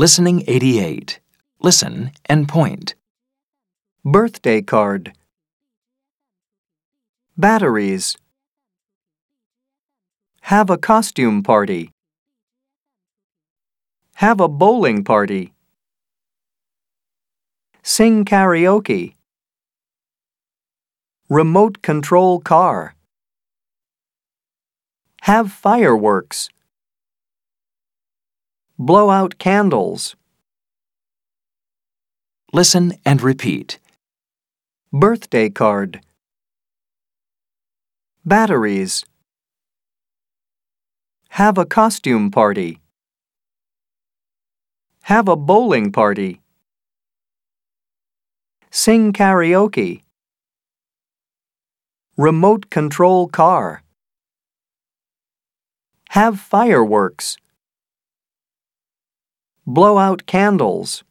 Listening 88. Listen and point. Birthday card. Batteries. Have a costume party. Have a bowling party. Sing karaoke. Remote control car. Have fireworks. Blow out candles. Listen and repeat. Birthday card. Batteries. Have a costume party. Have a bowling party. Sing karaoke. Remote control car. Have fireworks. Blow out candles.